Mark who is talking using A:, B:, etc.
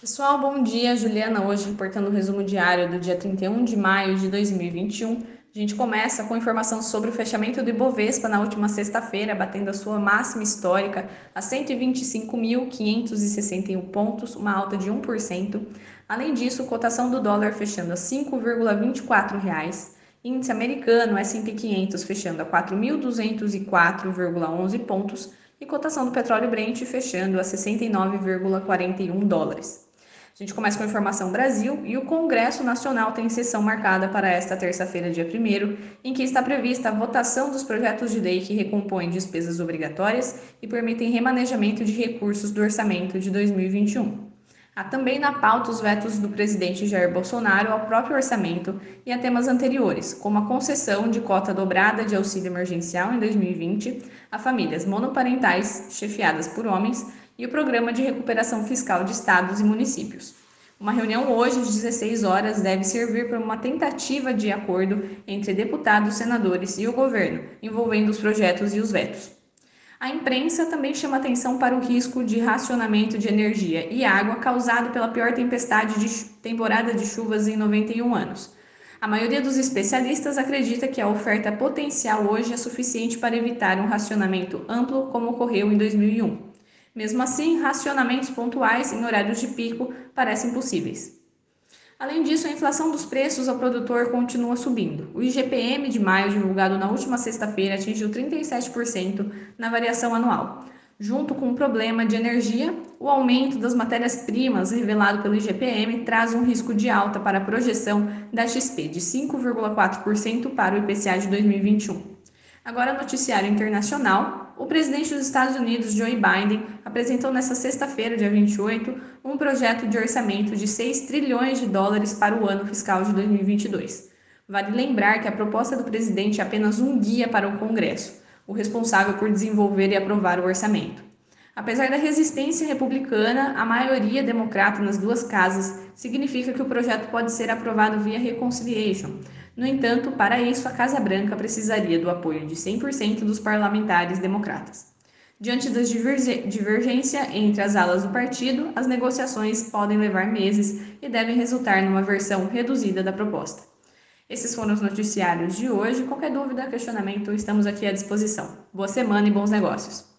A: Pessoal, bom dia. Juliana hoje reportando o resumo diário do dia 31 de maio de 2021. A gente começa com informação sobre o fechamento do Ibovespa na última sexta-feira, batendo a sua máxima histórica a 125.561 pontos, uma alta de 1%. Além disso, cotação do dólar fechando a 5,24 reais. Índice americano S&P 500 fechando a 4.204,11 pontos e cotação do petróleo Brent fechando a 69,41 dólares. A gente começa com a informação Brasil e o Congresso Nacional tem sessão marcada para esta terça-feira, dia 1 em que está prevista a votação dos projetos de lei que recompõem despesas obrigatórias e permitem remanejamento de recursos do orçamento de 2021. Há também na pauta os vetos do presidente Jair Bolsonaro ao próprio orçamento e a temas anteriores, como a concessão de cota dobrada de auxílio emergencial em 2020 a famílias monoparentais chefiadas por homens e o Programa de Recuperação Fiscal de Estados e Municípios. Uma reunião hoje, às 16 horas, deve servir para uma tentativa de acordo entre deputados, senadores e o governo, envolvendo os projetos e os vetos. A imprensa também chama atenção para o risco de racionamento de energia e água causado pela pior tempestade de temporada de chuvas em 91 anos. A maioria dos especialistas acredita que a oferta potencial hoje é suficiente para evitar um racionamento amplo como ocorreu em 2001. Mesmo assim, racionamentos pontuais em horários de pico parecem possíveis. Além disso, a inflação dos preços ao produtor continua subindo. O IGPM de maio, divulgado na última sexta-feira, atingiu 37% na variação anual. Junto com o problema de energia, o aumento das matérias-primas revelado pelo IGPM traz um risco de alta para a projeção da XP de 5,4% para o IPCA de 2021. Agora, noticiário internacional. O presidente dos Estados Unidos, Joe Biden, apresentou nesta sexta-feira, dia 28, um projeto de orçamento de 6 trilhões de dólares para o ano fiscal de 2022. Vale lembrar que a proposta do presidente é apenas um guia para o Congresso, o responsável por desenvolver e aprovar o orçamento. Apesar da resistência republicana, a maioria democrata nas duas casas significa que o projeto pode ser aprovado via reconciliation, no entanto, para isso, a Casa Branca precisaria do apoio de 100% dos parlamentares democratas. Diante da divergência entre as alas do partido, as negociações podem levar meses e devem resultar numa versão reduzida da proposta. Esses foram os noticiários de hoje. Qualquer dúvida, questionamento, estamos aqui à disposição. Boa semana e bons negócios!